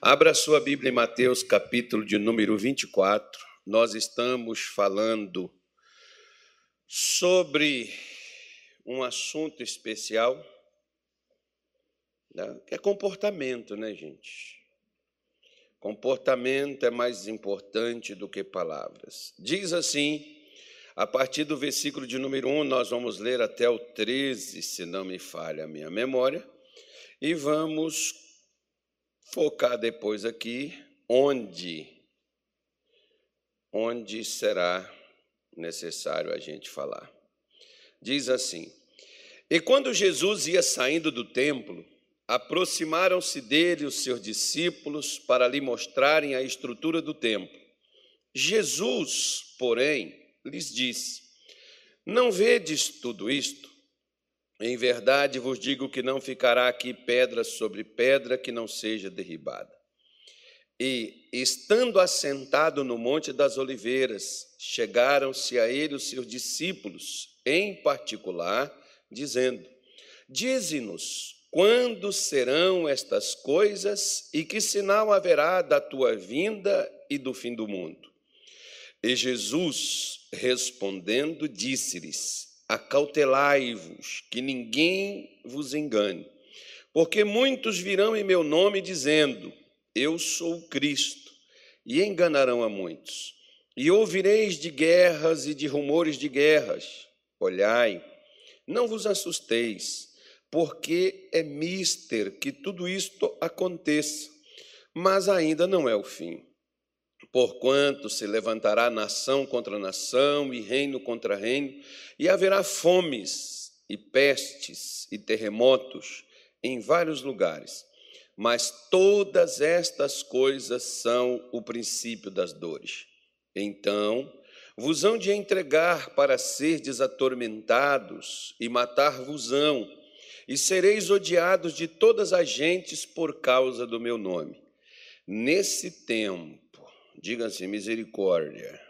Abra sua Bíblia em Mateus, capítulo de número 24. Nós estamos falando sobre um assunto especial, né, que é comportamento, né, gente? Comportamento é mais importante do que palavras. Diz assim, a partir do versículo de número 1, nós vamos ler até o 13, se não me falha a minha memória, e vamos focar depois aqui onde onde será necessário a gente falar. Diz assim: E quando Jesus ia saindo do templo, aproximaram-se dele os seus discípulos para lhe mostrarem a estrutura do templo. Jesus, porém, lhes disse: Não vedes tudo isto? Em verdade vos digo que não ficará aqui pedra sobre pedra que não seja derribada. E, estando assentado no Monte das Oliveiras, chegaram-se a ele os seus discípulos, em particular, dizendo: Dize-nos quando serão estas coisas e que sinal haverá da tua vinda e do fim do mundo. E Jesus, respondendo, disse-lhes: Acautelai-vos, que ninguém vos engane, porque muitos virão em meu nome dizendo: Eu sou Cristo, e enganarão a muitos. E ouvireis de guerras e de rumores de guerras. Olhai, não vos assusteis, porque é mister que tudo isto aconteça, mas ainda não é o fim. Porquanto se levantará nação contra nação e reino contra reino, e haverá fomes e pestes e terremotos em vários lugares. Mas todas estas coisas são o princípio das dores. Então vos hão de entregar para serdes atormentados e matar-vos-ão, e sereis odiados de todas as gentes por causa do meu nome. Nesse tempo, Diga assim: misericórdia.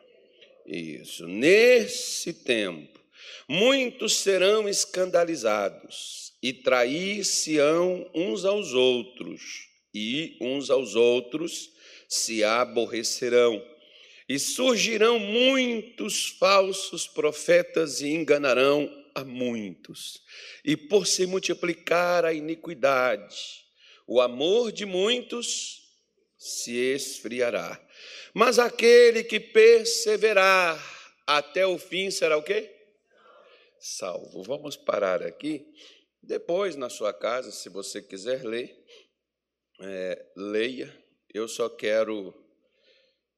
Isso. Nesse tempo, muitos serão escandalizados e trair-se-ão uns aos outros, e uns aos outros se aborrecerão. E surgirão muitos falsos profetas e enganarão a muitos. E por se multiplicar a iniquidade, o amor de muitos se esfriará. Mas aquele que perseverar até o fim será o quê? Salvo. Vamos parar aqui. Depois, na sua casa, se você quiser ler, é, leia. Eu só quero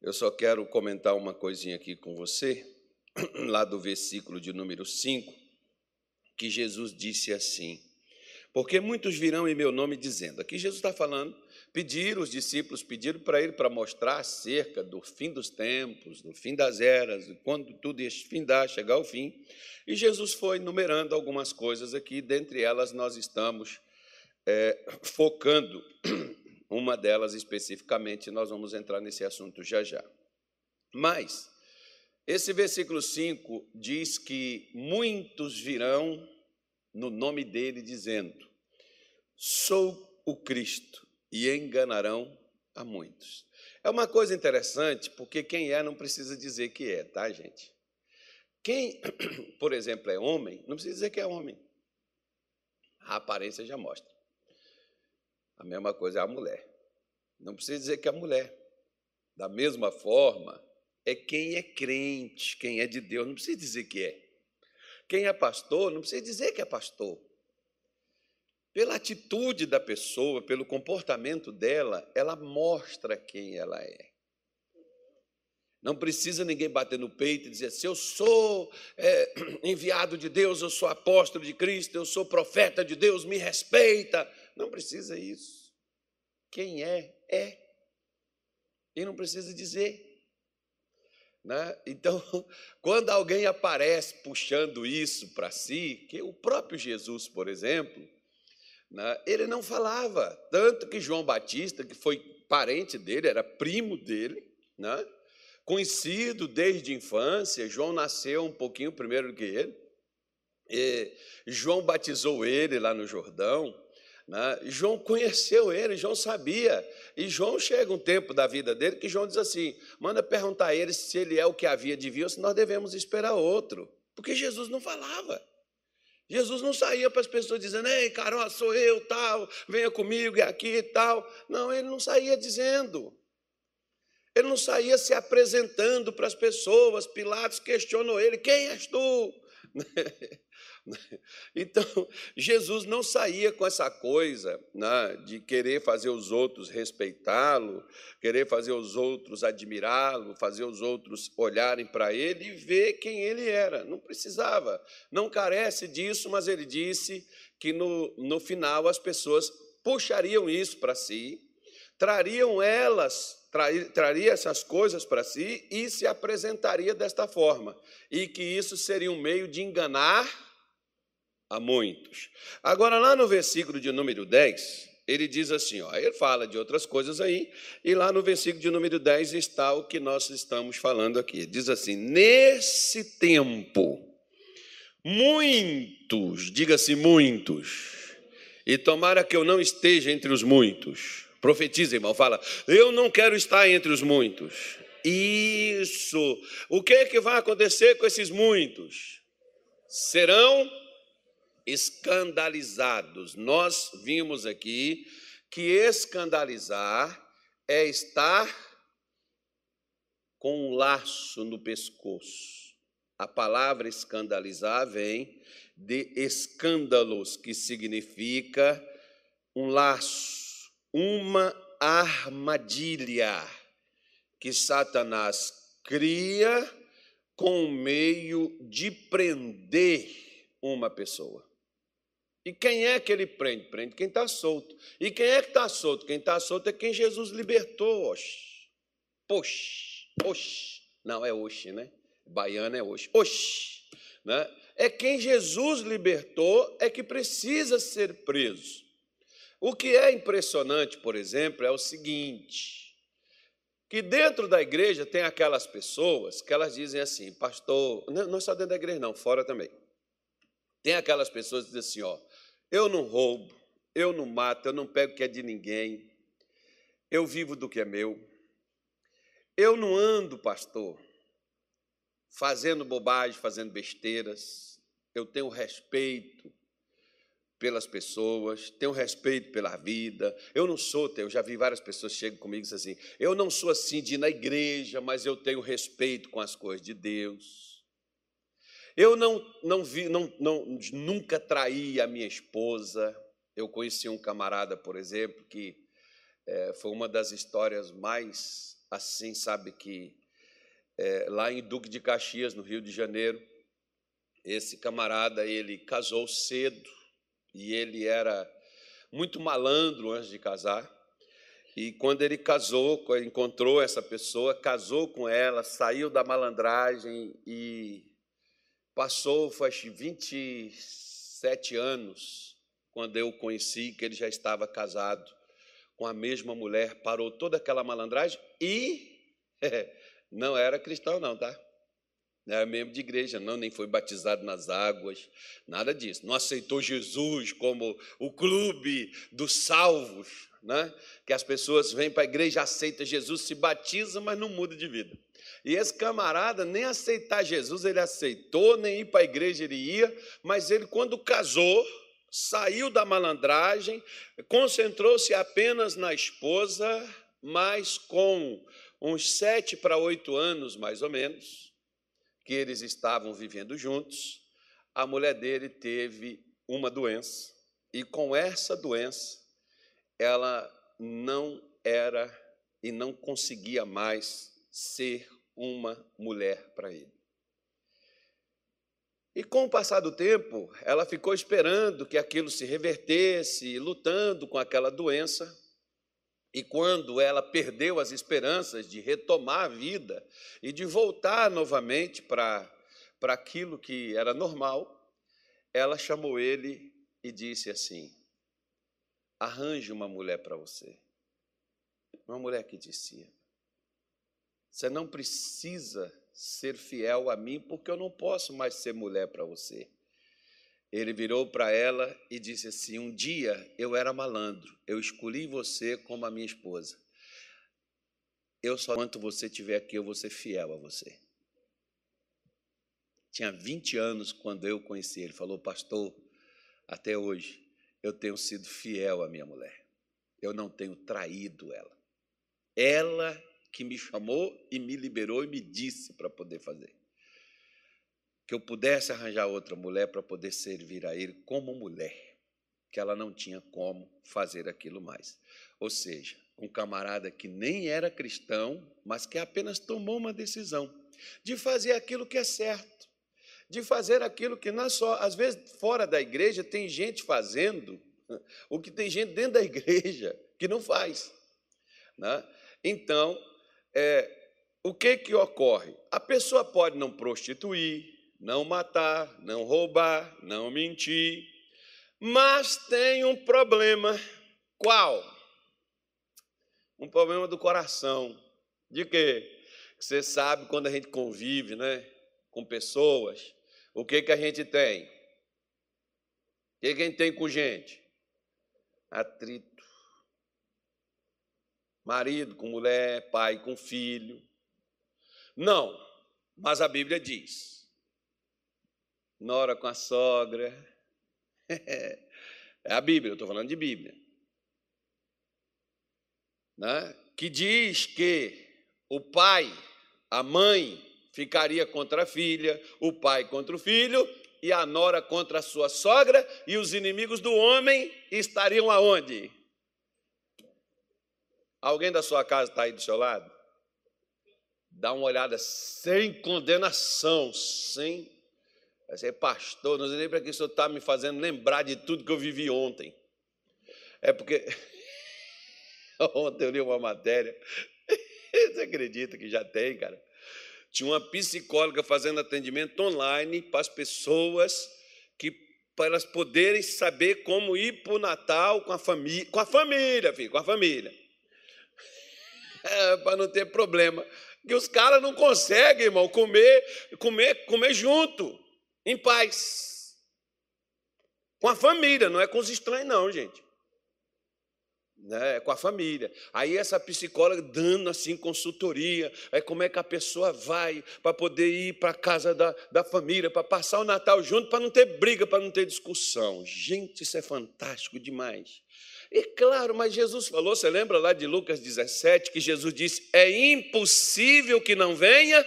eu só quero comentar uma coisinha aqui com você, lá do versículo de número 5, que Jesus disse assim: Porque muitos virão em meu nome dizendo, aqui Jesus está falando Pediram, os discípulos pediram para ele para mostrar acerca do fim dos tempos, do fim das eras, quando tudo ia findar, chegar ao fim. E Jesus foi numerando algumas coisas aqui, dentre elas nós estamos é, focando uma delas especificamente, nós vamos entrar nesse assunto já já. Mas, esse versículo 5 diz que muitos virão no nome dele, dizendo: Sou o Cristo e enganarão a muitos. É uma coisa interessante, porque quem é não precisa dizer que é, tá, gente? Quem, por exemplo, é homem, não precisa dizer que é homem. A aparência já mostra. A mesma coisa é a mulher. Não precisa dizer que é mulher. Da mesma forma, é quem é crente, quem é de Deus, não precisa dizer que é. Quem é pastor, não precisa dizer que é pastor. Pela atitude da pessoa, pelo comportamento dela, ela mostra quem ela é. Não precisa ninguém bater no peito e dizer: se eu sou é, enviado de Deus, eu sou apóstolo de Cristo, eu sou profeta de Deus, me respeita. Não precisa isso. Quem é, é. E não precisa dizer. Né? Então, quando alguém aparece puxando isso para si, que o próprio Jesus, por exemplo? Ele não falava, tanto que João Batista, que foi parente dele, era primo dele, né? conhecido desde a infância, João nasceu um pouquinho primeiro que ele, e João batizou ele lá no Jordão, Né? João conheceu ele, João sabia. E João chega um tempo da vida dele que João diz assim: manda perguntar a ele se ele é o que havia de vir ou se nós devemos esperar outro. Porque Jesus não falava. Jesus não saía para as pessoas dizendo, ei, Carol, sou eu, tal, venha comigo e aqui e tal. Não, ele não saía dizendo. Ele não saía se apresentando para as pessoas. Pilatos questionou ele: quem és tu? Então, Jesus não saía com essa coisa né, de querer fazer os outros respeitá-lo, querer fazer os outros admirá-lo, fazer os outros olharem para ele e ver quem ele era. Não precisava, não carece disso, mas ele disse que no, no final as pessoas puxariam isso para si, trariam elas traria essas coisas para si e se apresentaria desta forma, e que isso seria um meio de enganar a muitos. Agora, lá no versículo de número 10, ele diz assim: ó, ele fala de outras coisas aí, e lá no versículo de número 10 está o que nós estamos falando aqui. Diz assim: Nesse tempo, muitos, diga-se muitos, e tomara que eu não esteja entre os muitos. Profetiza, irmão, fala: Eu não quero estar entre os muitos. Isso. O que é que vai acontecer com esses muitos? Serão escandalizados. Nós vimos aqui que escandalizar é estar com um laço no pescoço. A palavra escandalizar vem de escândalos, que significa um laço, uma armadilha que Satanás cria com o meio de prender uma pessoa. E quem é que ele prende? Prende quem está solto. E quem é que está solto? Quem está solto é quem Jesus libertou. Oxi. Poxa. Oxi. Não, é oxi, né? Baiano é oxi. Oxi. Né? É quem Jesus libertou é que precisa ser preso. O que é impressionante, por exemplo, é o seguinte: que dentro da igreja tem aquelas pessoas que elas dizem assim, pastor, não é só dentro da igreja, não, fora também. Tem aquelas pessoas que dizem assim, ó, eu não roubo, eu não mato, eu não pego o que é de ninguém, eu vivo do que é meu. Eu não ando, pastor, fazendo bobagem, fazendo besteiras. Eu tenho respeito pelas pessoas, tenho respeito pela vida. Eu não sou, eu já vi várias pessoas chegam comigo e dizem assim: eu não sou assim de ir na igreja, mas eu tenho respeito com as coisas de Deus. Eu não, não vi, não, não, nunca traí a minha esposa. Eu conheci um camarada, por exemplo, que é, foi uma das histórias mais assim, sabe, que é, lá em Duque de Caxias, no Rio de Janeiro, esse camarada ele casou cedo e ele era muito malandro antes de casar. E quando ele casou, encontrou essa pessoa, casou com ela, saiu da malandragem e Passou, faz 27 anos, quando eu conheci que ele já estava casado com a mesma mulher, parou toda aquela malandragem e não era cristão, não, tá? Não era membro de igreja, não, nem foi batizado nas águas, nada disso. Não aceitou Jesus como o clube dos salvos, né? que as pessoas vêm para a igreja, aceitam Jesus, se batizam, mas não muda de vida. E esse camarada nem aceitar Jesus ele aceitou, nem ir para a igreja ele ia, mas ele, quando casou, saiu da malandragem, concentrou-se apenas na esposa, mas com uns sete para oito anos, mais ou menos, que eles estavam vivendo juntos, a mulher dele teve uma doença, e com essa doença, ela não era e não conseguia mais ser uma mulher para ele. E com o passar do tempo, ela ficou esperando que aquilo se revertesse, lutando com aquela doença. E quando ela perdeu as esperanças de retomar a vida e de voltar novamente para, aquilo que era normal, ela chamou ele e disse assim: Arranje uma mulher para você. Uma mulher que dizia: você não precisa ser fiel a mim, porque eu não posso mais ser mulher para você. ele virou para ela e disse assim: Um dia eu era malandro, eu escolhi você como a minha esposa. Eu só, enquanto você estiver aqui, eu vou ser fiel a você. Tinha 20 anos quando eu conheci ele. Falou, pastor, até hoje eu tenho sido fiel à minha mulher. Eu não tenho traído ela. Ela que me chamou e me liberou e me disse para poder fazer. Que eu pudesse arranjar outra mulher para poder servir a ele como mulher, que ela não tinha como fazer aquilo mais. Ou seja, um camarada que nem era cristão, mas que apenas tomou uma decisão de fazer aquilo que é certo, de fazer aquilo que não é só, às vezes fora da igreja tem gente fazendo o que tem gente dentro da igreja que não faz. Né? Então, é, o que, que ocorre? A pessoa pode não prostituir, não matar, não roubar, não mentir, mas tem um problema. Qual? Um problema do coração. De quê? Você sabe quando a gente convive né, com pessoas, o que, que a gente tem? O que, que a gente tem com gente? Atrito marido com mulher, pai com filho. Não, mas a Bíblia diz: nora com a sogra. É a Bíblia, eu estou falando de Bíblia. Né? Que diz que o pai, a mãe, ficaria contra a filha, o pai contra o filho, e a nora contra a sua sogra, e os inimigos do homem estariam aonde? Alguém da sua casa está aí do seu lado? Dá uma olhada sem condenação, sem. Você pastor, não sei nem para que o senhor está me fazendo lembrar de tudo que eu vivi ontem. É porque. ontem eu li uma matéria. Você acredita que já tem, cara? Tinha uma psicóloga fazendo atendimento online para as pessoas que para elas poderem saber como ir para o Natal com a família, com a família, filho, com a família para não ter problema. Que os caras não conseguem, irmão, comer, comer, comer junto, em paz. Com a família, não é com os estranhos, não, gente. Né, é com a família. Aí essa psicóloga dando assim consultoria, é como é que a pessoa vai para poder ir para a casa da, da família, para passar o Natal junto, para não ter briga, para não ter discussão. Gente, isso é fantástico demais. E claro, mas Jesus falou, você lembra lá de Lucas 17, que Jesus disse: é impossível que não venha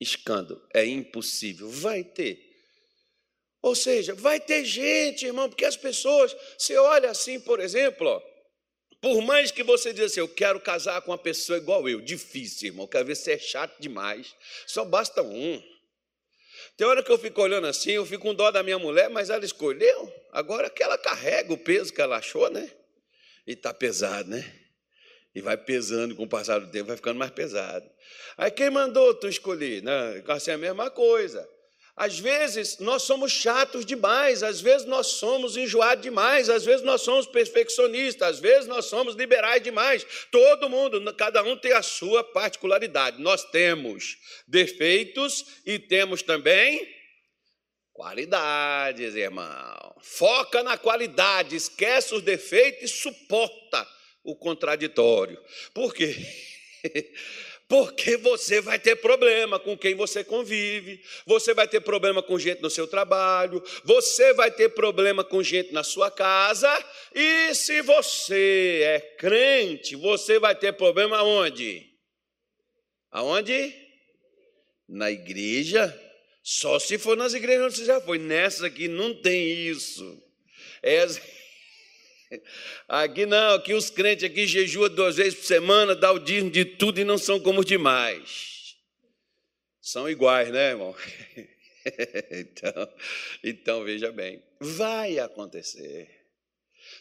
escândalo. É impossível. Vai ter. Ou seja, vai ter gente, irmão, porque as pessoas, você olha assim, por exemplo, ó, por mais que você diga assim, eu quero casar com uma pessoa igual eu, difícil, irmão, quero ver se é chato demais. Só basta um. Tem hora que eu fico olhando assim, eu fico com dó da minha mulher, mas ela escolheu. Agora que ela carrega o peso que ela achou, né? E está pesado, né? E vai pesando com o passar do tempo, vai ficando mais pesado. Aí quem mandou tu escolher? Né? Assim, é a mesma coisa. Às vezes nós somos chatos demais, às vezes nós somos enjoados demais, às vezes nós somos perfeccionistas, às vezes nós somos liberais demais. Todo mundo, cada um tem a sua particularidade. Nós temos defeitos e temos também qualidades, irmão. Foca na qualidade, esquece os defeitos e suporta o contraditório. Por quê? Porque você vai ter problema com quem você convive, você vai ter problema com gente no seu trabalho, você vai ter problema com gente na sua casa, e se você é crente, você vai ter problema aonde? Aonde? Na igreja. Só se for nas igrejas onde você já foi. Nessas aqui não tem isso. Essa... Aqui não, aqui os crentes aqui jejuam duas vezes por semana, dá o dízimo de tudo e não são como os demais. São iguais, né, irmão? então, então, veja bem, vai acontecer.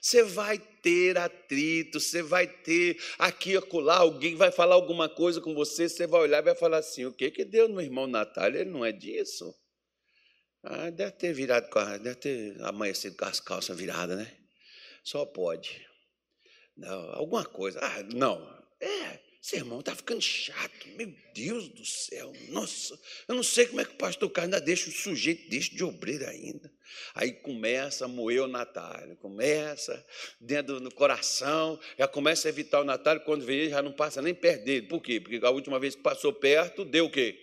Você vai ter atrito, você vai ter aqui e acolá, alguém vai falar alguma coisa com você, você vai olhar e vai falar assim: o que que deu no irmão Natália? Ele não é disso. Ah, deve ter virado, deve ter amanhecido com as calças viradas, né? Só pode. Não, alguma coisa. Ah, não. É, irmão está ficando chato, meu Deus do céu, nossa, eu não sei como é que o pastor Carlos ainda deixa o sujeito deixa de obreiro ainda. Aí começa a moer o Natália, começa dentro do coração, já começa a evitar o Natália, quando vê já não passa nem perto dele. Por quê? Porque a última vez que passou perto, deu o quê?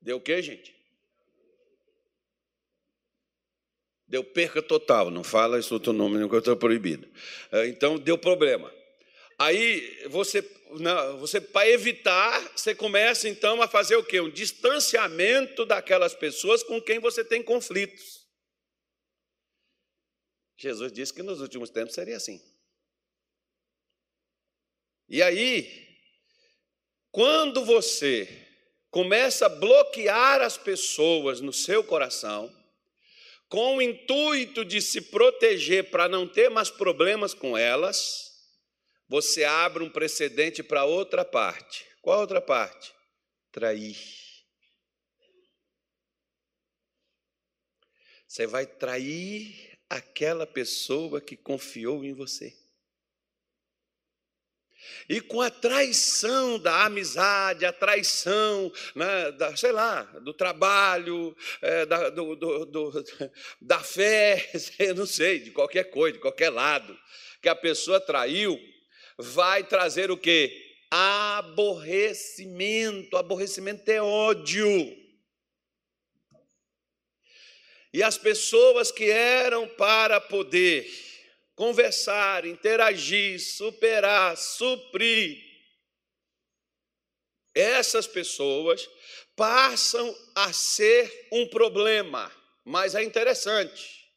Deu o quê, gente? Deu perca total, não fala esse outro nome, eu estou proibido. É, então, deu problema. Aí, você, você para evitar, você começa então a fazer o quê? Um distanciamento daquelas pessoas com quem você tem conflitos. Jesus disse que nos últimos tempos seria assim. E aí, quando você começa a bloquear as pessoas no seu coração, com o intuito de se proteger para não ter mais problemas com elas, você abre um precedente para outra parte. Qual outra parte? Trair. Você vai trair aquela pessoa que confiou em você. E com a traição da amizade, a traição, né, da, sei lá, do trabalho, é, da, do, do, do, da fé, eu não sei, de qualquer coisa, de qualquer lado, que a pessoa traiu, vai trazer o quê? Aborrecimento. Aborrecimento é ódio. E as pessoas que eram para poder conversar, interagir, superar, suprir. Essas pessoas passam a ser um problema, mas é interessante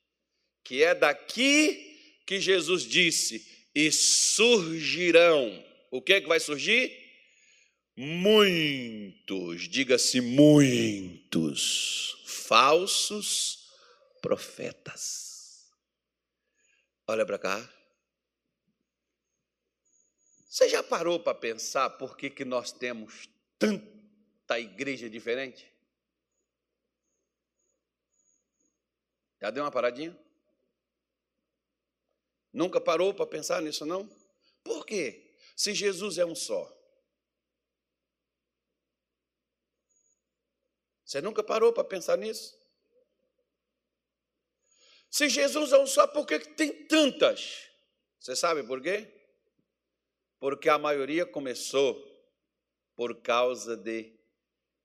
que é daqui que Jesus disse: e surgirão. O que é que vai surgir? Muitos, diga-se muitos, falsos profetas. Olha para cá. Você já parou para pensar por que, que nós temos tanta igreja diferente? Já deu uma paradinha? Nunca parou para pensar nisso, não? Por quê? Se Jesus é um só. Você nunca parou para pensar nisso? Se Jesus é um só, por que tem tantas? Você sabe por quê? Porque a maioria começou por causa de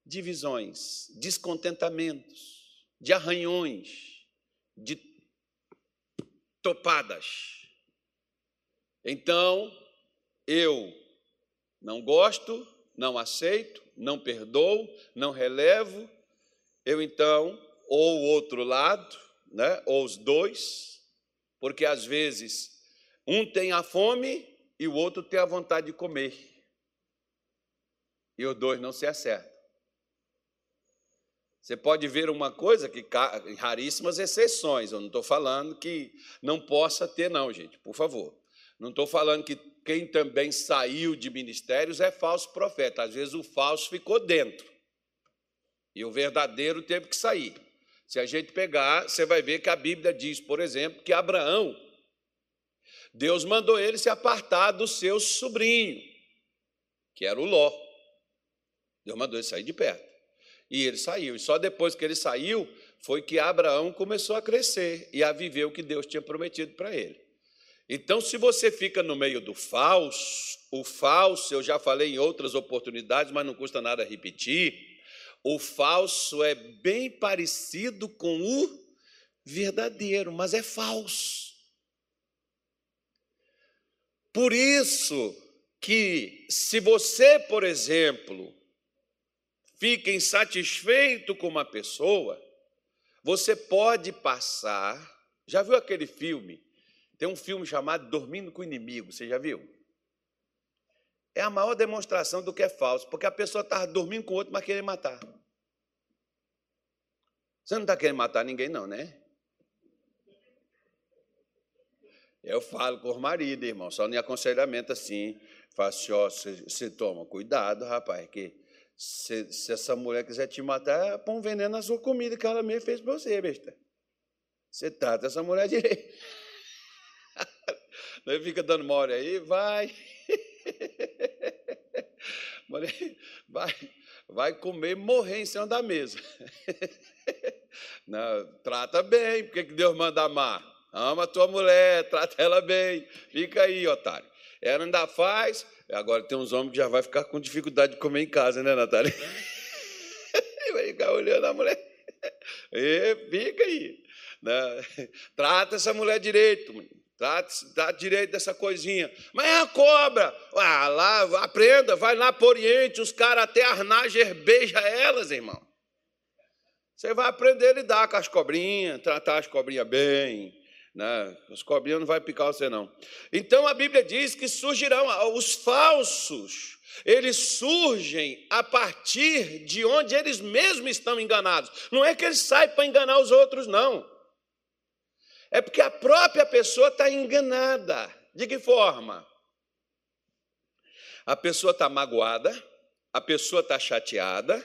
divisões, descontentamentos, de arranhões, de topadas. Então, eu não gosto, não aceito, não perdoo, não relevo, eu então, ou o outro lado, né? ou os dois, porque às vezes um tem a fome e o outro tem a vontade de comer. E os dois não se acertam. Você pode ver uma coisa que, em raríssimas exceções, eu não estou falando que não possa ter, não, gente, por favor. Não estou falando que quem também saiu de ministérios é falso profeta. Às vezes o falso ficou dentro e o verdadeiro teve que sair. Se a gente pegar, você vai ver que a Bíblia diz, por exemplo, que Abraão, Deus mandou ele se apartar do seu sobrinho, que era o Ló. Deus mandou ele sair de perto. E ele saiu. E só depois que ele saiu, foi que Abraão começou a crescer e a viver o que Deus tinha prometido para ele. Então, se você fica no meio do falso, o falso, eu já falei em outras oportunidades, mas não custa nada repetir, o falso é bem parecido com o verdadeiro, mas é falso. Por isso que, se você, por exemplo, fica insatisfeito com uma pessoa, você pode passar. Já viu aquele filme? Tem um filme chamado Dormindo com o Inimigo, você já viu? É a maior demonstração do que é falso, porque a pessoa está dormindo com o outro, mas querendo matar. Você não está querendo matar ninguém, não, né? Eu falo com o marido, irmão, só em aconselhamento assim. Falo assim, ó, você toma cuidado, rapaz, que se, se, essa mulher quiser te matar, põe um veneno na sua comida que ela mesmo fez para você, besta. Você trata essa mulher direito. Ele fica dando mole aí, vai. Vai, vai comer e morrer em cima da mesa. Não, trata bem, porque que Deus manda amar? Ama a tua mulher, trata ela bem. Fica aí, otário. Ela ainda faz. Agora tem uns homens que já vai ficar com dificuldade de comer em casa, né, Natália? vai ficar olhando a mulher. E fica aí. Né? Trata essa mulher direito. Trate direito dessa coisinha. Mas é a cobra. Ah, lá, aprenda, vai lá para o Oriente, os caras até Arnager beija elas, irmão. Você vai aprender a lidar com as cobrinhas, tratar as cobrinhas bem. Né? As cobrinhas não vai picar você, não. Então a Bíblia diz que surgirão os falsos. Eles surgem a partir de onde eles mesmos estão enganados. Não é que eles saem para enganar os outros, não. É porque a própria pessoa está enganada. De que forma? A pessoa está magoada, a pessoa está chateada,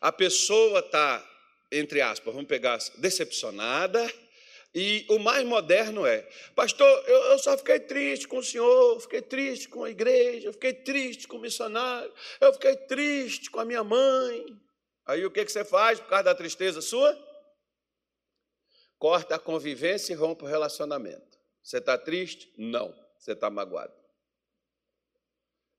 a pessoa está, entre aspas, vamos pegar, decepcionada. E o mais moderno é, pastor, eu, eu só fiquei triste com o senhor, fiquei triste com a igreja, fiquei triste com o missionário, eu fiquei triste com a minha mãe. Aí o que, que você faz por causa da tristeza sua? Corta a convivência e rompe o relacionamento. Você está triste? Não, você está magoado.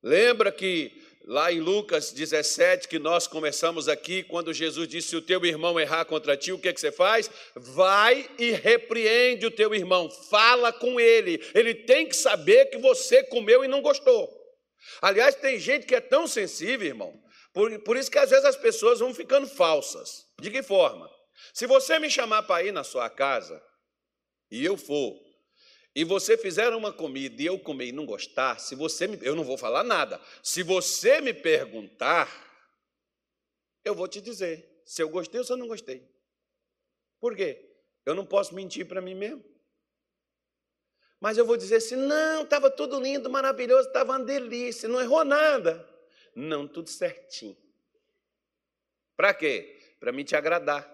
Lembra que lá em Lucas 17, que nós começamos aqui, quando Jesus disse: Se o teu irmão errar contra ti, o que, é que você faz? Vai e repreende o teu irmão, fala com ele. Ele tem que saber que você comeu e não gostou. Aliás, tem gente que é tão sensível, irmão, por, por isso que às vezes as pessoas vão ficando falsas. De que forma? Se você me chamar para ir na sua casa, e eu for, e você fizer uma comida e eu comer e não gostar, se você me, eu não vou falar nada. Se você me perguntar, eu vou te dizer se eu gostei ou se eu não gostei. Por quê? Eu não posso mentir para mim mesmo. Mas eu vou dizer assim: não, estava tudo lindo, maravilhoso, estava uma delícia, não errou nada. Não, tudo certinho. Para quê? Para me te agradar.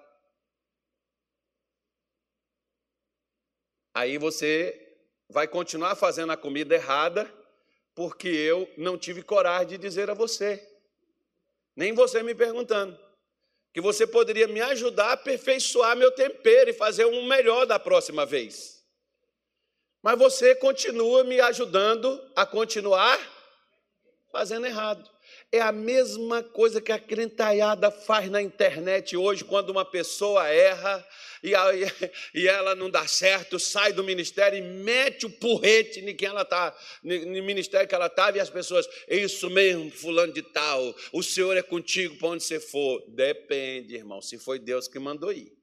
Aí você vai continuar fazendo a comida errada, porque eu não tive coragem de dizer a você, nem você me perguntando, que você poderia me ajudar a aperfeiçoar meu tempero e fazer um melhor da próxima vez. Mas você continua me ajudando a continuar fazendo errado. É a mesma coisa que a crentaiada faz na internet hoje, quando uma pessoa erra e, a, e ela não dá certo, sai do ministério e mete o porrete em quem ela está, no ministério que ela estava, e as pessoas, é isso mesmo, fulano de tal, o Senhor é contigo para onde você for. Depende, irmão, se foi Deus que mandou ir.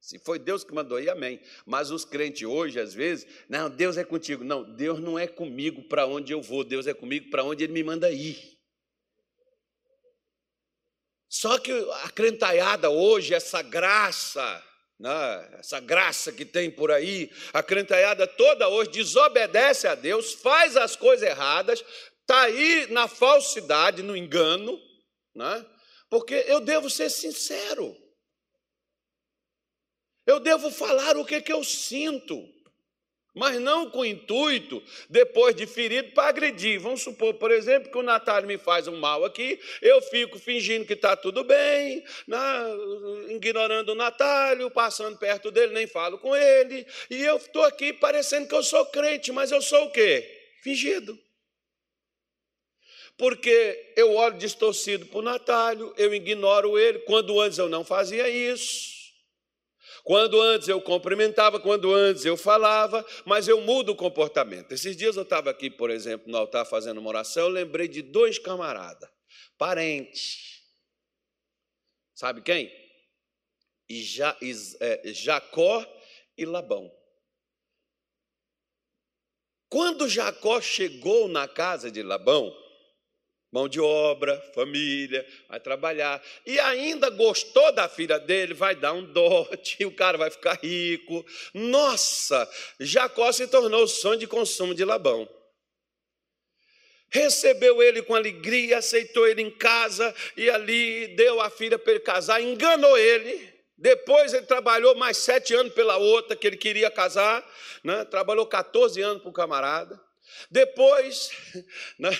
Se foi Deus que mandou ir, amém. Mas os crentes hoje, às vezes, não, Deus é contigo. Não, Deus não é comigo para onde eu vou, Deus é comigo para onde Ele me manda ir. Só que a crentaiada hoje, essa graça, né, essa graça que tem por aí, a crentaiada toda hoje desobedece a Deus, faz as coisas erradas, está aí na falsidade, no engano, né, porque eu devo ser sincero. Eu devo falar o que, que eu sinto, mas não com o intuito, depois de ferido, para agredir. Vamos supor, por exemplo, que o Natália me faz um mal aqui, eu fico fingindo que está tudo bem, né, ignorando o Natália, passando perto dele, nem falo com ele, e eu estou aqui parecendo que eu sou crente, mas eu sou o quê? Fingido porque eu olho distorcido para o Natálio, eu ignoro ele, quando antes eu não fazia isso. Quando antes eu cumprimentava, quando antes eu falava, mas eu mudo o comportamento. Esses dias eu estava aqui, por exemplo, no altar fazendo uma oração, eu lembrei de dois camaradas, parentes. Sabe quem? É, Jacó e Labão. Quando Jacó chegou na casa de Labão, Mão de obra, família, vai trabalhar. E ainda gostou da filha dele, vai dar um dote, o cara vai ficar rico. Nossa, Jacó se tornou o sonho de consumo de Labão. Recebeu ele com alegria, aceitou ele em casa e ali deu a filha para ele casar, enganou ele. Depois ele trabalhou mais sete anos pela outra, que ele queria casar, né? trabalhou 14 anos para o camarada. Depois, né?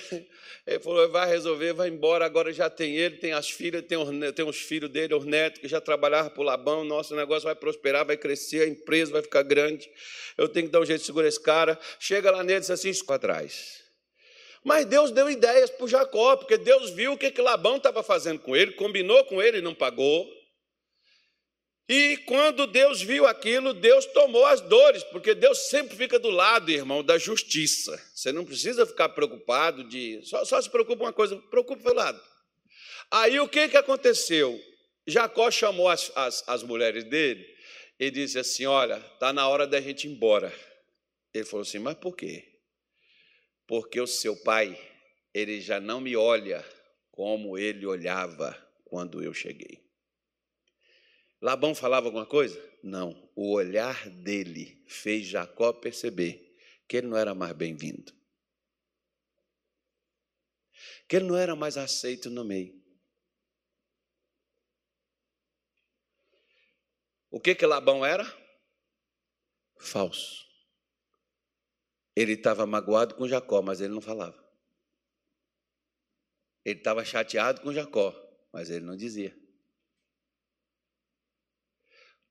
ele falou: vai resolver, vai embora. Agora já tem ele, tem as filhas, tem os, tem os filhos dele, os netos, que já trabalhavam para o Labão. Nosso negócio vai prosperar, vai crescer, a empresa vai ficar grande. Eu tenho que dar um jeito de segurar esse cara. Chega lá nele e diz assim: para trás. Mas Deus deu ideias para Jacó, porque Deus viu o que, que Labão estava fazendo com ele, combinou com ele e não pagou. E quando Deus viu aquilo, Deus tomou as dores, porque Deus sempre fica do lado, irmão, da justiça. Você não precisa ficar preocupado de. Só, só se preocupa uma coisa, preocupa pelo lado. Aí o que, que aconteceu? Jacó chamou as, as, as mulheres dele e disse assim: Olha, está na hora da gente ir embora. Ele falou assim: Mas por quê? Porque o seu pai, ele já não me olha como ele olhava quando eu cheguei. Labão falava alguma coisa? Não. O olhar dele fez Jacó perceber que ele não era mais bem-vindo. Que ele não era mais aceito no meio. O que que Labão era? Falso. Ele estava magoado com Jacó, mas ele não falava. Ele estava chateado com Jacó, mas ele não dizia.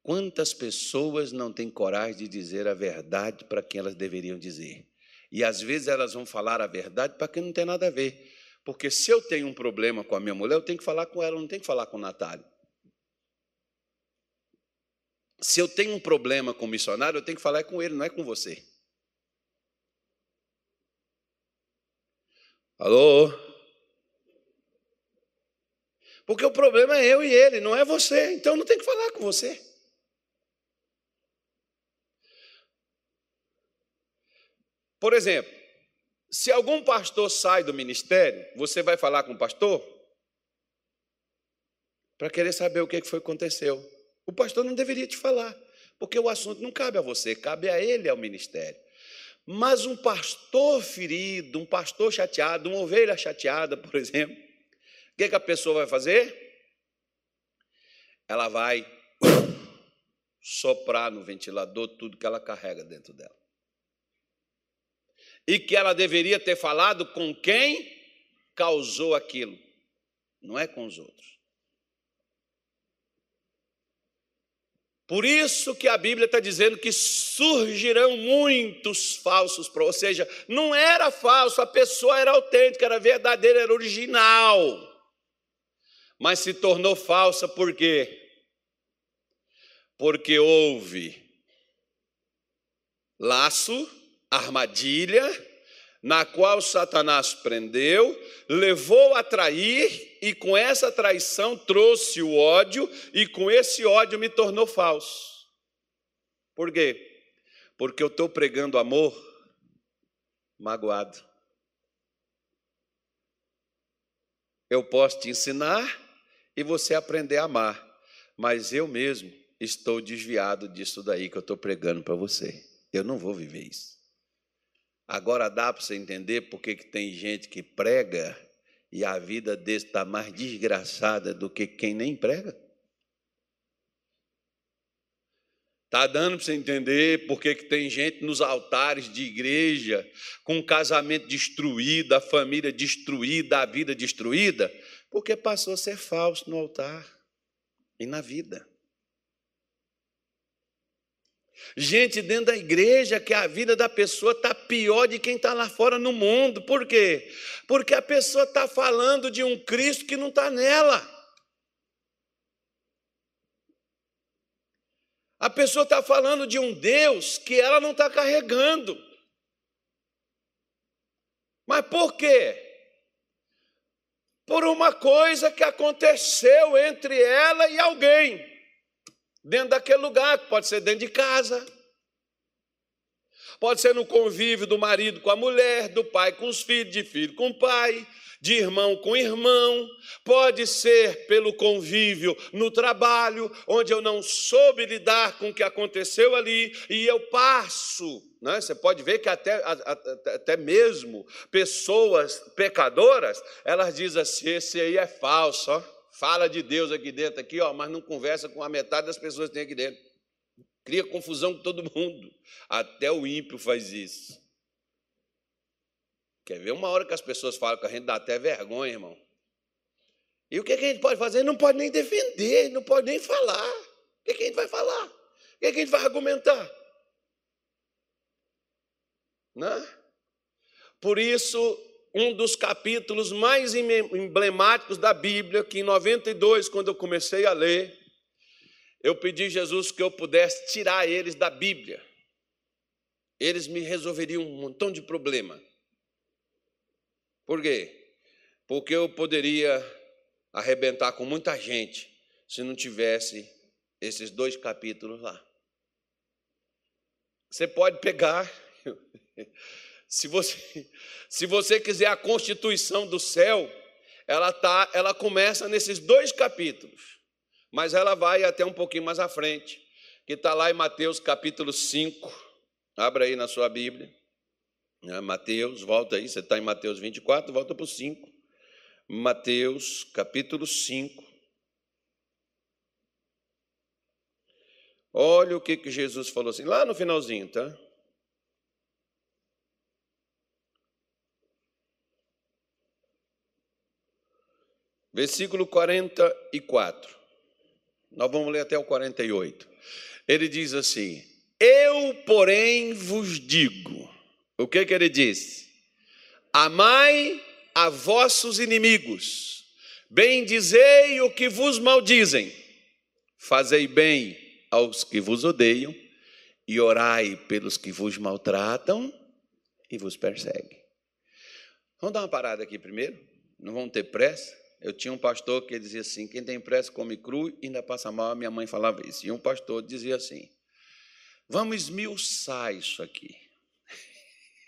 Quantas pessoas não têm coragem de dizer a verdade para quem elas deveriam dizer? E às vezes elas vão falar a verdade para quem não tem nada a ver. Porque se eu tenho um problema com a minha mulher, eu tenho que falar com ela, eu não tenho que falar com o Natália. Se eu tenho um problema com o missionário, eu tenho que falar com ele, não é com você. Alô? Porque o problema é eu e ele, não é você. Então não tem que falar com você. Por exemplo, se algum pastor sai do ministério, você vai falar com o pastor? Para querer saber o que foi que aconteceu. O pastor não deveria te falar, porque o assunto não cabe a você, cabe a ele, ao ministério. Mas um pastor ferido, um pastor chateado, uma ovelha chateada, por exemplo, o que, que a pessoa vai fazer? Ela vai soprar no ventilador tudo que ela carrega dentro dela e que ela deveria ter falado com quem causou aquilo, não é com os outros. Por isso que a Bíblia está dizendo que surgirão muitos falsos, ou seja, não era falso, a pessoa era autêntica, era verdadeira, era original, mas se tornou falsa por quê? Porque houve laço, armadilha na qual Satanás prendeu, levou a trair e com essa traição trouxe o ódio e com esse ódio me tornou falso. Por quê? Porque eu estou pregando amor magoado. Eu posso te ensinar e você aprender a amar, mas eu mesmo estou desviado disso daí que eu estou pregando para você. Eu não vou viver isso. Agora dá para você entender porque que tem gente que prega e a vida desse está mais desgraçada do que quem nem prega? Está dando para você entender porque que tem gente nos altares de igreja com o casamento destruído, a família destruída, a vida destruída? Porque passou a ser falso no altar e na vida. Gente dentro da igreja que a vida da pessoa está pior de quem está lá fora no mundo. Por quê? Porque a pessoa está falando de um Cristo que não está nela. A pessoa está falando de um Deus que ela não está carregando. Mas por quê? Por uma coisa que aconteceu entre ela e alguém dentro daquele lugar, pode ser dentro de casa, pode ser no convívio do marido com a mulher, do pai com os filhos, de filho com o pai, de irmão com irmão, pode ser pelo convívio no trabalho, onde eu não soube lidar com o que aconteceu ali e eu passo. Né? Você pode ver que até, até mesmo pessoas pecadoras, elas dizem assim: esse aí é falso, ó Fala de Deus aqui dentro, aqui, ó, mas não conversa com a metade das pessoas que tem aqui dentro. Cria confusão com todo mundo. Até o ímpio faz isso. Quer ver uma hora que as pessoas falam que a gente dá até vergonha, irmão. E o que, a gente pode fazer? Não pode nem defender, não pode nem falar. O que, a gente vai falar? O que, a gente vai argumentar? Né? Por isso, um dos capítulos mais emblemáticos da Bíblia, que em 92, quando eu comecei a ler, eu pedi a Jesus que eu pudesse tirar eles da Bíblia. Eles me resolveriam um montão de problema. Por quê? Porque eu poderia arrebentar com muita gente se não tivesse esses dois capítulos lá. Você pode pegar, se você, se você quiser a constituição do céu, ela tá, ela começa nesses dois capítulos, mas ela vai até um pouquinho mais à frente, que está lá em Mateus capítulo 5. Abra aí na sua Bíblia. Né, Mateus, volta aí, você está em Mateus 24, volta para o 5. Mateus capítulo 5. Olha o que, que Jesus falou assim, lá no finalzinho, tá? Versículo 44. Nós vamos ler até o 48. Ele diz assim: Eu, porém, vos digo o que, que ele disse? Amai a vossos inimigos, bendizei o que vos maldizem, fazei bem aos que vos odeiam e orai pelos que vos maltratam e vos perseguem. Vamos dar uma parada aqui primeiro? Não vamos ter pressa? Eu tinha um pastor que dizia assim: quem tem pressa come cru e ainda passa mal. A minha mãe falava isso. E um pastor dizia assim: vamos esmiuçar isso aqui.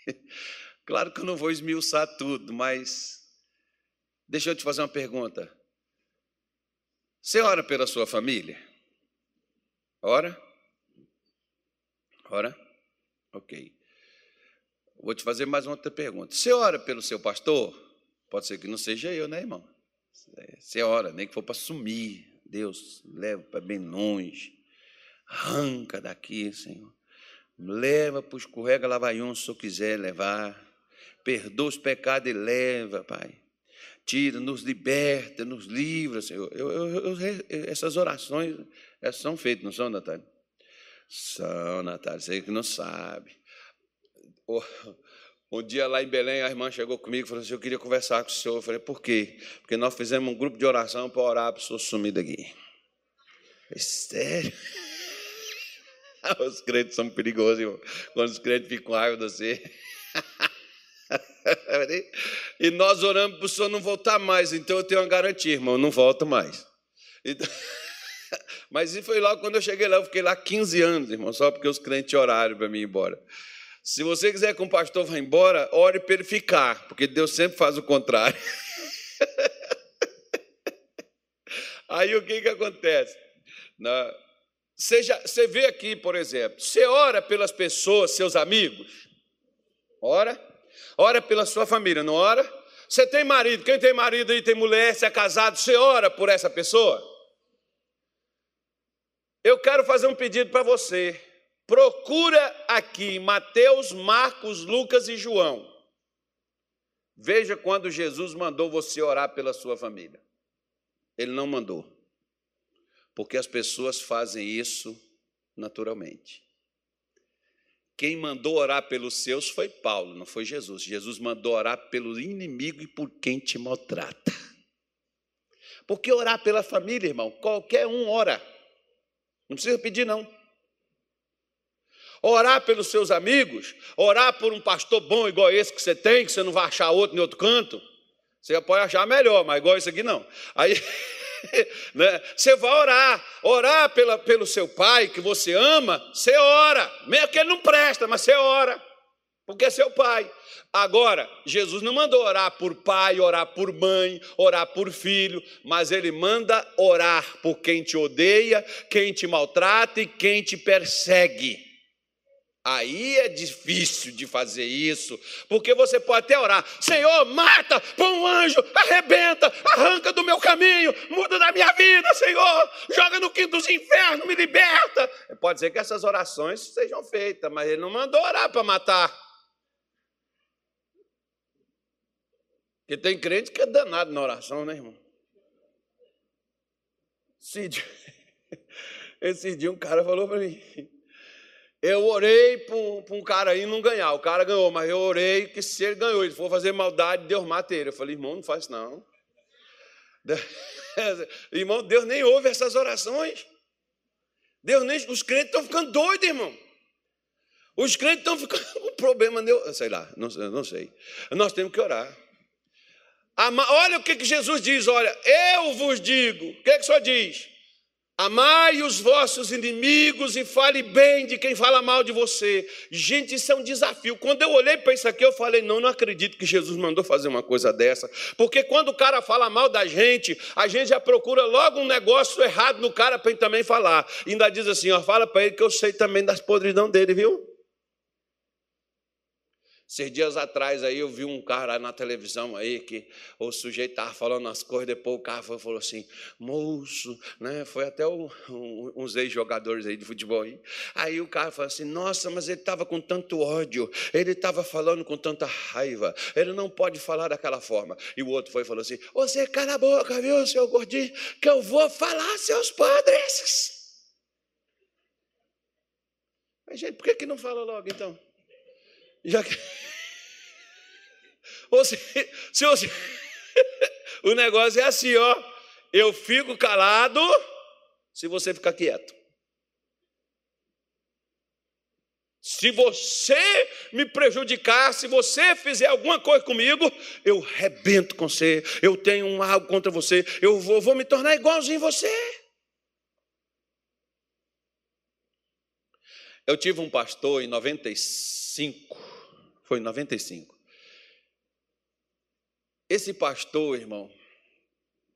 Claro que eu não vou esmiuçar tudo, mas deixa eu te fazer uma pergunta. Você ora pela sua família? Ora? Ora? Ok. Vou te fazer mais uma outra pergunta. Você ora pelo seu pastor? Pode ser que não seja eu, né, irmão? Você ora, nem que for para sumir. Deus, leva para bem longe. Arranca daqui, Senhor. Leva para o escorrega lavaião se eu quiser levar. Perdoa os pecados e leva, Pai. Tira, nos liberta, nos livra, Senhor. Eu, eu, eu, essas orações são feitas, não são, Natália? São, Natália, você que não sabe. Um dia lá em Belém, a irmã chegou comigo e falou assim: Eu queria conversar com o senhor. Eu falei: Por quê? Porque nós fizemos um grupo de oração para orar para o senhor sumir daqui. falei, Sério? Os crentes são perigosos, irmão. Quando os crentes ficam com raiva de você. e nós oramos para o senhor não voltar mais. Então eu tenho uma garantia, irmão, não volta mais. Então... Mas isso foi logo quando eu cheguei lá, eu fiquei lá 15 anos, irmão, só porque os crentes oraram para mim ir embora. Se você quiser que um pastor vá embora, ore para ele ficar, porque Deus sempre faz o contrário. Aí o que, que acontece? Na, já, você vê aqui, por exemplo, você ora pelas pessoas, seus amigos? Ora. Ora pela sua família, não ora? Você tem marido, quem tem marido aí tem mulher, você é casado, você ora por essa pessoa? Eu quero fazer um pedido para você. Procura aqui Mateus, Marcos, Lucas e João. Veja quando Jesus mandou você orar pela sua família. Ele não mandou porque as pessoas fazem isso naturalmente. Quem mandou orar pelos seus foi Paulo, não foi Jesus. Jesus mandou orar pelo inimigo e por quem te maltrata. Porque orar pela família, irmão, qualquer um ora. Não precisa pedir, não. Orar pelos seus amigos, orar por um pastor bom igual esse que você tem, que você não vai achar outro em outro canto. Você pode achar melhor, mas igual esse aqui não. Aí. né? Você vai orar, orar pela, pelo seu pai que você ama, você ora, mesmo que ele não presta, mas você ora, porque é seu pai. Agora, Jesus não mandou orar por pai, orar por mãe, orar por filho, mas ele manda orar por quem te odeia, quem te maltrata e quem te persegue. Aí é difícil de fazer isso, porque você pode até orar: Senhor, mata, põe um anjo, arrebenta, arranca do meu caminho, muda da minha vida, Senhor, joga no quinto dos infernos, me liberta. Pode ser que essas orações sejam feitas, mas ele não mandou orar para matar. Porque tem crente que é danado na oração, né, irmão? Dia, esse dia um cara falou para mim. Eu orei para um cara aí não ganhar. O cara ganhou, mas eu orei que se ele ganhou, ele for fazer maldade, Deus mata ele. Eu falei, irmão, não faz não. irmão, Deus nem ouve essas orações. Deus nem. Os crentes estão ficando doidos, irmão. Os crentes estão ficando com problema, sei lá, não, não sei. Nós temos que orar. Olha o que, que Jesus diz: olha, eu vos digo. O que, que o senhor diz? Amai os vossos inimigos e fale bem de quem fala mal de você. Gente, isso é um desafio. Quando eu olhei para isso aqui, eu falei: não, não acredito que Jesus mandou fazer uma coisa dessa. Porque quando o cara fala mal da gente, a gente já procura logo um negócio errado no cara para ele também falar. E ainda diz assim: ó, fala para ele que eu sei também das podridão dele, viu? Esses dias atrás aí eu vi um cara na televisão aí que o sujeito estava falando as coisas, depois o cara falou assim, moço, né? Foi até um, uns ex-jogadores aí de futebol aí. Aí o cara falou assim, nossa, mas ele estava com tanto ódio, ele estava falando com tanta raiva, ele não pode falar daquela forma. E o outro foi e falou assim, você cala a boca, viu, seu gordinho, que eu vou falar seus padres. Mas, gente, por que, que não fala logo então? Já que. Ou se, se o negócio é assim, ó. Eu fico calado se você ficar quieto. Se você me prejudicar, se você fizer alguma coisa comigo, eu rebento com você, eu tenho um algo contra você, eu vou, vou me tornar igualzinho você. Eu tive um pastor em 95, foi em 95. Esse pastor, irmão,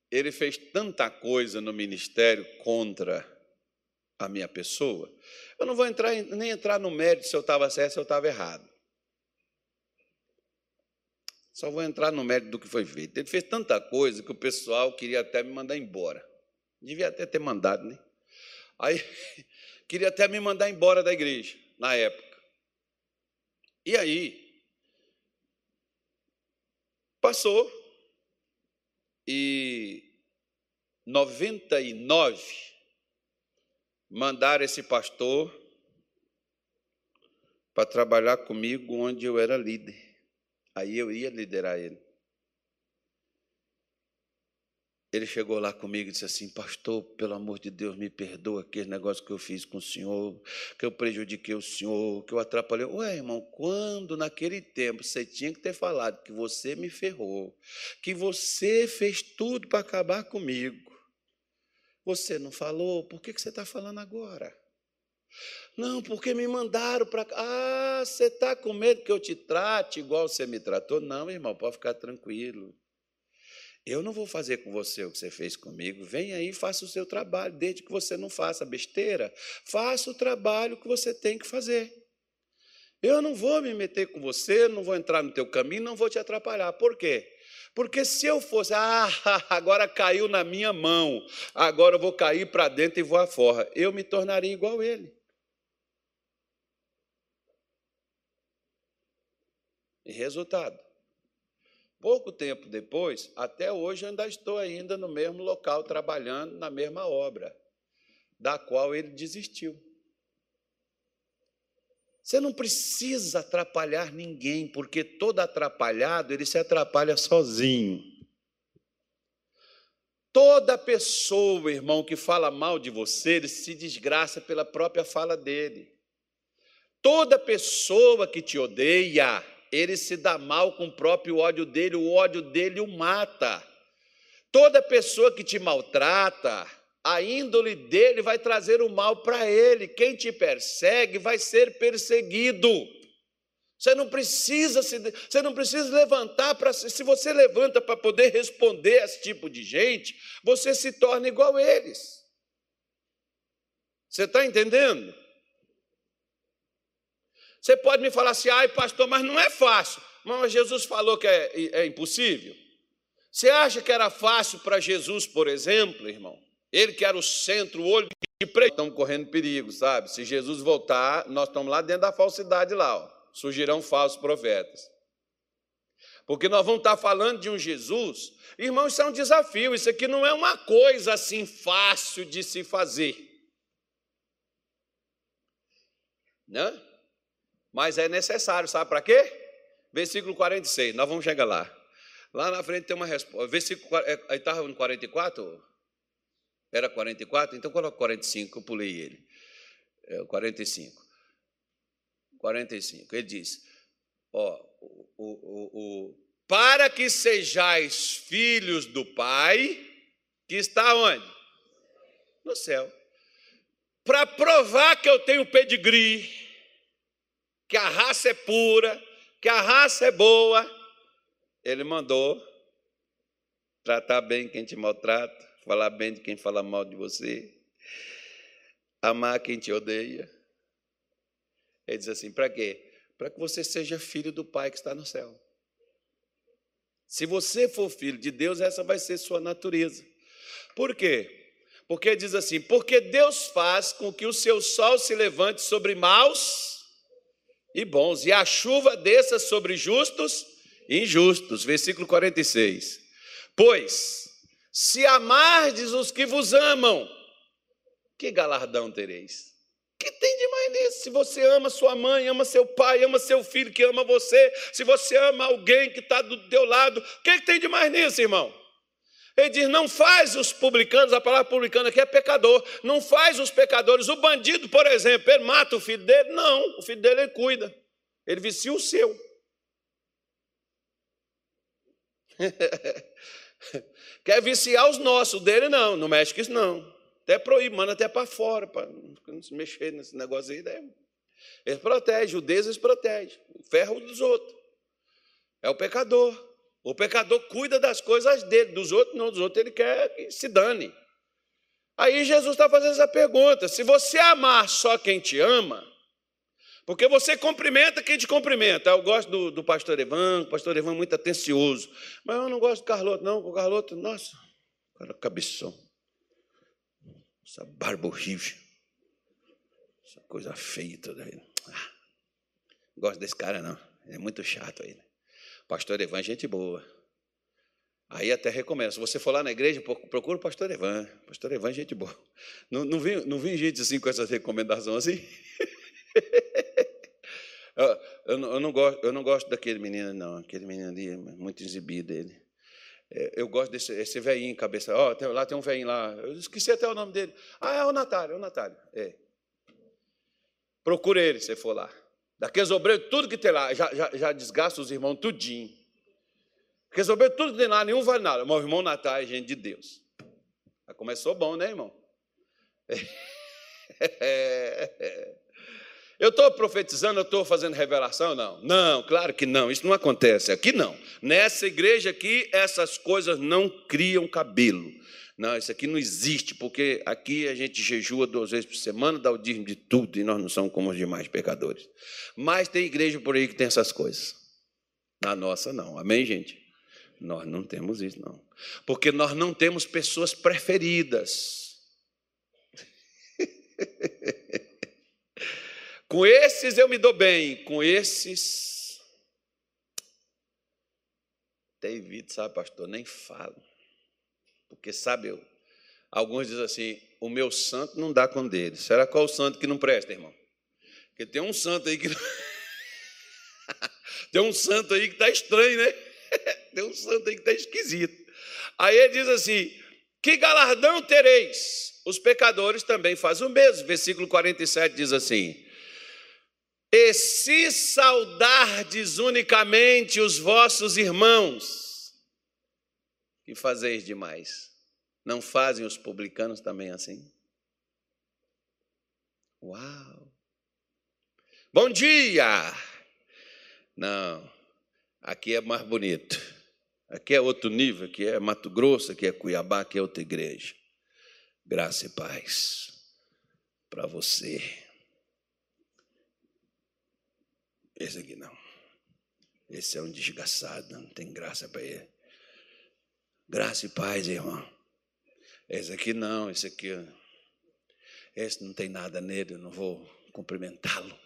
ele fez tanta coisa no ministério contra a minha pessoa. Eu não vou entrar nem entrar no mérito se eu estava certo, se eu estava errado. Só vou entrar no mérito do que foi feito. Ele fez tanta coisa que o pessoal queria até me mandar embora. Devia até ter mandado, né? Aí, queria até me mandar embora da igreja, na época. E aí, Passou e 99 mandaram esse pastor para trabalhar comigo onde eu era líder. Aí eu ia liderar ele. Ele chegou lá comigo e disse assim: Pastor, pelo amor de Deus, me perdoa aquele negócio que eu fiz com o senhor, que eu prejudiquei o senhor, que eu atrapalhei. Ué, irmão, quando naquele tempo você tinha que ter falado que você me ferrou, que você fez tudo para acabar comigo, você não falou, por que, que você está falando agora? Não, porque me mandaram para. Ah, você está com medo que eu te trate igual você me tratou? Não, irmão, pode ficar tranquilo. Eu não vou fazer com você o que você fez comigo. Vem aí e faça o seu trabalho, desde que você não faça besteira. Faça o trabalho que você tem que fazer. Eu não vou me meter com você, não vou entrar no teu caminho, não vou te atrapalhar. Por quê? Porque se eu fosse, ah, agora caiu na minha mão, agora eu vou cair para dentro e voar fora, eu me tornaria igual ele. E resultado, Pouco tempo depois, até hoje ainda estou ainda no mesmo local trabalhando na mesma obra, da qual ele desistiu. Você não precisa atrapalhar ninguém, porque todo atrapalhado, ele se atrapalha sozinho. Toda pessoa, irmão, que fala mal de você, ele se desgraça pela própria fala dele. Toda pessoa que te odeia, ele se dá mal com o próprio ódio dele, o ódio dele o mata. Toda pessoa que te maltrata, a índole dele vai trazer o mal para ele. Quem te persegue vai ser perseguido. Você não precisa se, você não precisa levantar para se você levanta para poder responder a esse tipo de gente, você se torna igual a eles. Você está entendendo? Você pode me falar assim, ai, pastor, mas não é fácil. Mas Jesus falou que é, é impossível. Você acha que era fácil para Jesus, por exemplo, irmão? Ele que era o centro, o olho de preto. Estamos correndo perigo, sabe? Se Jesus voltar, nós estamos lá dentro da falsidade lá, ó. surgirão falsos profetas. Porque nós vamos estar falando de um Jesus. Irmão, isso é um desafio. Isso aqui não é uma coisa assim fácil de se fazer. Né? Mas é necessário, sabe para quê? Versículo 46, nós vamos chegar lá. Lá na frente tem uma resposta. Versículo, aí estava no 44? Era 44? Então coloca 45, eu pulei ele. É, 45. 45. Ele diz: ó, o, o, o, para que sejais filhos do Pai, que está onde? No céu. Para provar que eu tenho pedigree, que a raça é pura, que a raça é boa, ele mandou tratar bem quem te maltrata, falar bem de quem fala mal de você, amar quem te odeia. Ele diz assim: para quê? Para que você seja filho do Pai que está no céu. Se você for filho de Deus, essa vai ser sua natureza. Por quê? Porque diz assim: porque Deus faz com que o seu sol se levante sobre maus e bons, e a chuva desça sobre justos e injustos. Versículo 46. Pois se amardes os que vos amam, que galardão tereis? que tem de mais nisso? Se você ama sua mãe, ama seu pai, ama seu filho que ama você, se você ama alguém que está do teu lado, o que, que tem de mais nisso, irmão? Ele diz: não faz os publicanos, a palavra publicano aqui é pecador, não faz os pecadores. O bandido, por exemplo, ele mata o filho dele? Não, o filho dele ele cuida, ele vicia o seu. Quer viciar os nossos, dele não, não mexe com isso não. Até proíbe, manda até para fora, para não se mexer nesse negócio aí. Daí. Eles protegem, o Deus eles protegem, ferro dos outros. É o pecador. O pecador cuida das coisas dele, dos outros não, dos outros ele quer que se dane. Aí Jesus está fazendo essa pergunta: se você amar só quem te ama, porque você cumprimenta quem te cumprimenta. Eu gosto do, do pastor Evan, o pastor Evan é muito atencioso. Mas eu não gosto do Carloto, não. O Carloto, nossa, cara cabeção. Essa barba horrível. Essa coisa feia toda. Ah, gosto desse cara, não. É muito chato aí. Né? Pastor Evan, gente boa. Aí até recomendo. Se você for lá na igreja, procura o pastor Evan. Pastor Evan, gente boa. Não, não, vem, não vem gente assim com essas recomendações assim? Eu, eu, não, eu, não gosto, eu não gosto daquele menino, não. Aquele menino ali é muito exibido ele. É, eu gosto desse esse velhinho, cabeça. Lá tem um velhinho lá. Eu esqueci até o nome dele. Ah, é o Natália, é o Natália. É. Procure ele, se for lá. Daqueles obreiros, tudo que tem lá, já, já, já desgasta os irmãos tudinho. Aqueles obreiros, tudo que tem lá, nenhum vale nada. Mas o irmão Natália é gente de Deus. Já começou bom, né, irmão? Eu estou profetizando, eu estou fazendo revelação? Não. Não, claro que não, isso não acontece. Aqui não. Nessa igreja aqui, essas coisas não criam cabelo. Não, isso aqui não existe, porque aqui a gente jejua duas vezes por semana, dá o dízimo de tudo, e nós não somos como os demais pecadores. Mas tem igreja por aí que tem essas coisas. Na nossa, não. Amém, gente? Nós não temos isso, não. Porque nós não temos pessoas preferidas. Com esses eu me dou bem, com esses. David, sabe, pastor, nem falo. Porque, sabe, alguns dizem assim: o meu santo não dá com dele. Será qual o santo que não presta, irmão? Porque tem um santo aí que. tem um santo aí que está estranho, né? tem um santo aí que está esquisito. Aí ele diz assim: que galardão tereis? Os pecadores também fazem o mesmo. Versículo 47 diz assim: e se saudardes unicamente os vossos irmãos, que fazeis demais? Não fazem os publicanos também assim? Uau! Bom dia! Não, aqui é mais bonito. Aqui é outro nível, aqui é Mato Grosso, aqui é Cuiabá, aqui é outra igreja. Graça e paz para você. Esse aqui não. Esse é um desgraçado, não tem graça para ele. Graça e paz, irmão. Esse aqui não, esse aqui. Esse não tem nada nele, eu não vou cumprimentá-lo.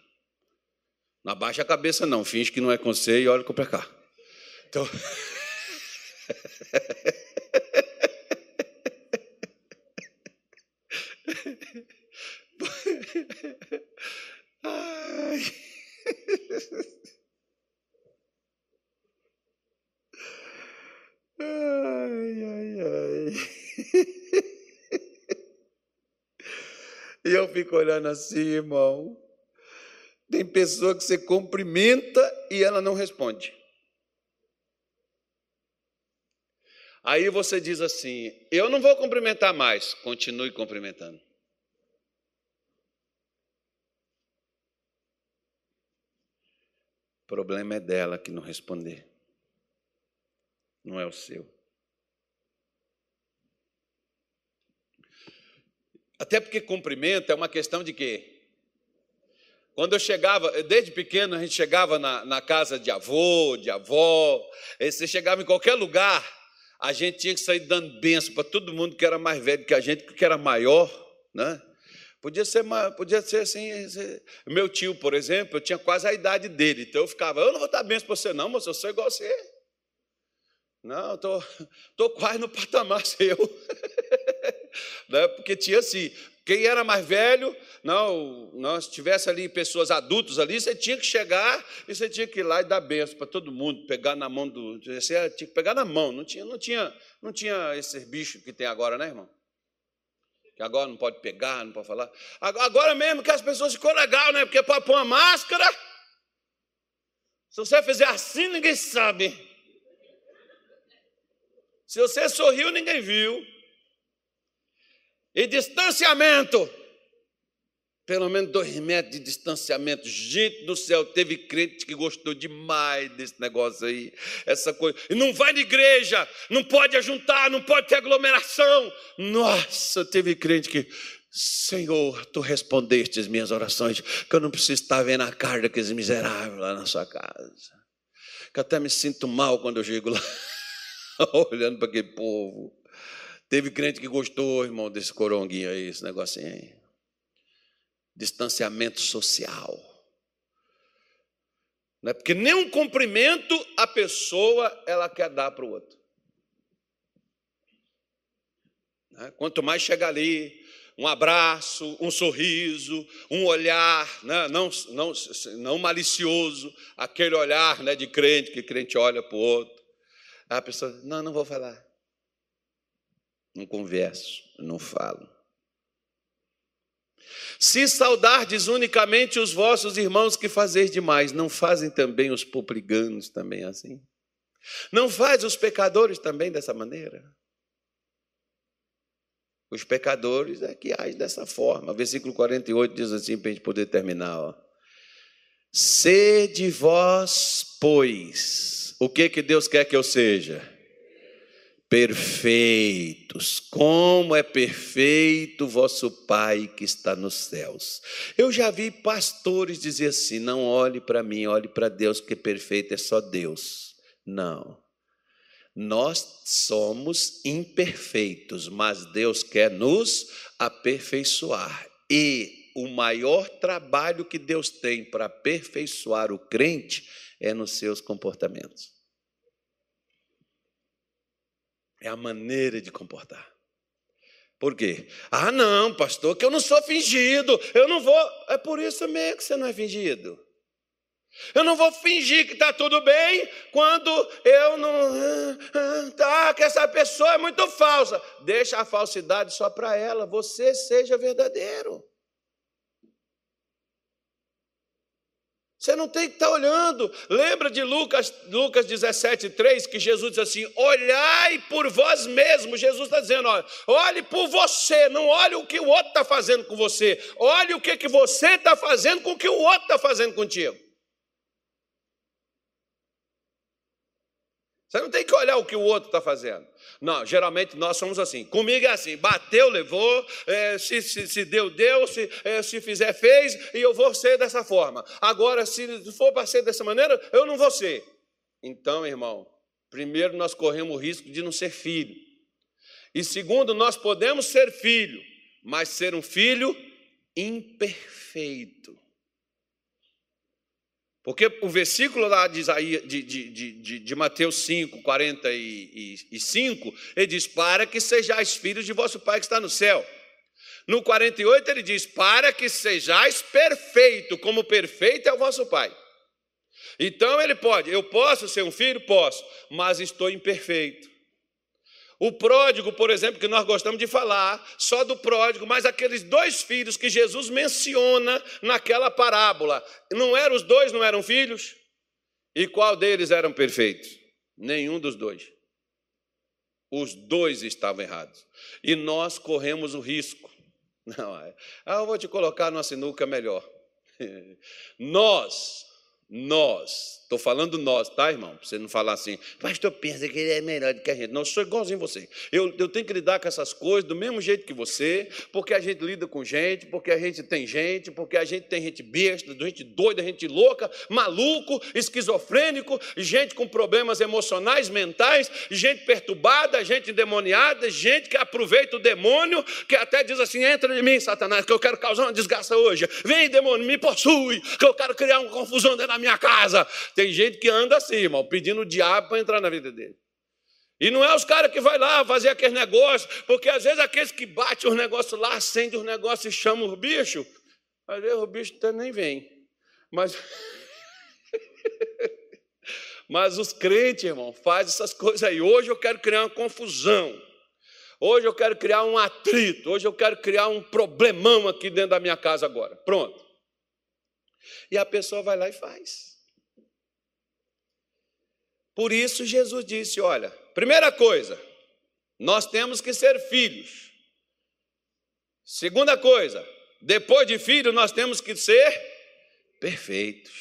Não abaixa a cabeça, não. Finge que não é com você e olha para cá. Então. Ai. Ai, ai, ai. E eu fico olhando assim, irmão. Tem pessoa que você cumprimenta e ela não responde. Aí você diz assim: Eu não vou cumprimentar mais. Continue cumprimentando. O problema é dela que não responder, não é o seu. Até porque cumprimento é uma questão de quê? Quando eu chegava, desde pequeno, a gente chegava na, na casa de avô, de avó, você chegava em qualquer lugar, a gente tinha que sair dando benção para todo mundo que era mais velho que a gente, que era maior, né? Podia ser, podia ser assim. Meu tio, por exemplo, eu tinha quase a idade dele, então eu ficava, eu não vou dar benção para você, não, mas eu sou igual a você. Não, estou tô, tô quase no patamar seu. né? Porque tinha assim, quem era mais velho, não, não, se tivesse ali pessoas adultas ali, você tinha que chegar e você tinha que ir lá e dar benção para todo mundo, pegar na mão do. Você tinha que pegar na mão, não tinha, não tinha, não tinha esse bicho que tem agora, né, irmão? que agora não pode pegar, não pode falar. Agora mesmo que as pessoas ficou legal, né? Porque para pôr uma máscara, se você fizer assim, ninguém sabe. Se você sorriu, ninguém viu. E distanciamento pelo menos dois metros de distanciamento. Gente do céu, teve crente que gostou demais desse negócio aí, essa coisa. E não vai na igreja, não pode ajuntar, não pode ter aglomeração. Nossa, teve crente que, Senhor, tu respondeste as minhas orações, que eu não preciso estar vendo a cara daqueles miseráveis lá na sua casa. Que até me sinto mal quando eu chego lá, olhando para aquele povo. Teve crente que gostou, irmão, desse coronguinho aí, esse negocinho aí distanciamento social. Não é porque nenhum cumprimento a pessoa ela quer dar para o outro. Né? Quanto mais chega ali, um abraço, um sorriso, um olhar, né? não, não, não malicioso, aquele olhar né, de crente, que crente olha para o outro. A pessoa, não, não vou falar. Não converso, não falo. Se saudardes unicamente os vossos irmãos que fazeis demais, não fazem também os publicanos também assim? Não faz os pecadores também dessa maneira? Os pecadores é que agem dessa forma. Versículo 48 diz assim, para a gente poder terminar. Ó. Sede vós, pois, o que, que Deus quer que eu seja? Perfeitos, como é perfeito vosso Pai que está nos céus. Eu já vi pastores dizer assim: não olhe para mim, olhe para Deus, que perfeito é só Deus. Não. Nós somos imperfeitos, mas Deus quer nos aperfeiçoar. E o maior trabalho que Deus tem para aperfeiçoar o crente é nos seus comportamentos. É a maneira de comportar. Por quê? Ah, não, pastor, que eu não sou fingido, eu não vou. É por isso mesmo que você não é fingido. Eu não vou fingir que está tudo bem quando eu não. Tá, que essa pessoa é muito falsa. Deixa a falsidade só para ela, você seja verdadeiro. Você não tem que estar olhando. Lembra de Lucas, Lucas 17, 3, que Jesus diz assim: olhai por vós mesmos. Jesus está dizendo: olha, olhe por você, não olhe o que o outro está fazendo com você. Olhe o que, que você está fazendo com o que o outro está fazendo contigo. Você não tem que olhar o que o outro está fazendo. Não, geralmente nós somos assim. Comigo é assim: bateu, levou, é, se, se, se, deu, deu, se, é, se fizer, fez, e eu vou ser dessa forma. Agora, se for para ser dessa maneira, eu não vou ser. Então, irmão, primeiro nós corremos o risco de não ser filho. E segundo, nós podemos ser filho, mas ser um filho imperfeito. Porque o versículo lá de, Isaías, de, de, de, de Mateus 5, 45, ele diz: Para que sejais filhos de vosso Pai que está no céu. No 48, ele diz: Para que sejais perfeito, como perfeito é o vosso Pai. Então ele pode, eu posso ser um filho? Posso, mas estou imperfeito. O pródigo, por exemplo, que nós gostamos de falar, só do pródigo, mas aqueles dois filhos que Jesus menciona naquela parábola, não eram os dois, não eram filhos? E qual deles eram perfeitos? Nenhum dos dois. Os dois estavam errados. E nós corremos o risco. Não, é. ah, eu vou te colocar numa sinuca melhor. Nós, nós Estou falando nós, tá, irmão? Para você não falar assim, pastor pensa que ele é melhor do que a gente. Não, eu sou igualzinho você. Eu, eu tenho que lidar com essas coisas do mesmo jeito que você, porque a gente lida com gente, porque a gente tem gente, porque a gente tem gente besta, gente doida, gente louca, maluco, esquizofrênico, gente com problemas emocionais, mentais, gente perturbada, gente endemoniada, gente que aproveita o demônio, que até diz assim: entra em mim, Satanás, que eu quero causar uma desgraça hoje. Vem, demônio, me possui, que eu quero criar uma confusão dentro da minha casa. Tem gente que anda assim, irmão, pedindo o diabo para entrar na vida dele. E não é os caras que vai lá fazer aqueles negócios, porque às vezes aqueles que batem os negócios lá, acendem os negócios e chamam os bichos, às vezes o bicho até nem vem. Mas, mas os crentes, irmão, fazem essas coisas aí. Hoje eu quero criar uma confusão. Hoje eu quero criar um atrito. Hoje eu quero criar um problemão aqui dentro da minha casa agora. Pronto. E a pessoa vai lá e faz. Por isso Jesus disse: olha, primeira coisa, nós temos que ser filhos. Segunda coisa, depois de filho, nós temos que ser perfeitos.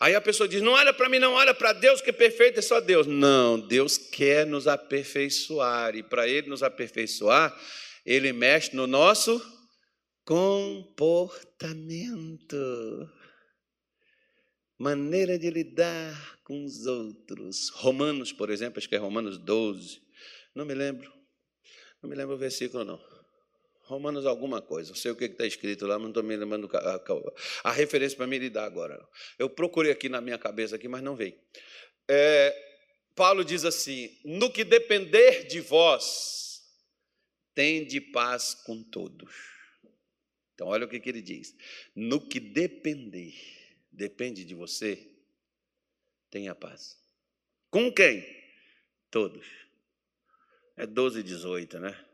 Aí a pessoa diz: não olha para mim, não olha para Deus, que perfeito é só Deus. Não, Deus quer nos aperfeiçoar, e para Ele nos aperfeiçoar, Ele mexe no nosso comportamento maneira de lidar com os outros. Romanos, por exemplo, acho que é Romanos 12, não me lembro, não me lembro o versículo não. Romanos alguma coisa, não sei o que está escrito lá, mas não estou me lembrando a, a referência para me lidar agora. Eu procurei aqui na minha cabeça, aqui, mas não veio. É, Paulo diz assim: no que depender de vós, tende paz com todos. Então, olha o que, que ele diz: no que depender depende de você, tenha paz. Com quem? Todos. É 12 e 18, né?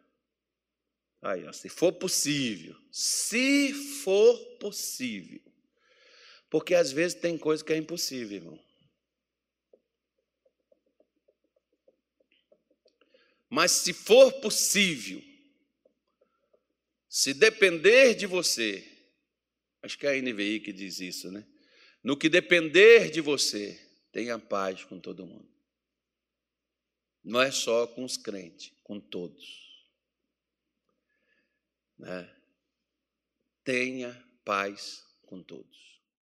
Aí, ó, se for possível, se for possível. Porque às vezes tem coisa que é impossível, irmão. Mas se for possível, se depender de você, acho que é a NVI que diz isso, né? No que depender de você, tenha paz com todo mundo. Não é só com os crentes, com todos. Né? Tenha paz com todos.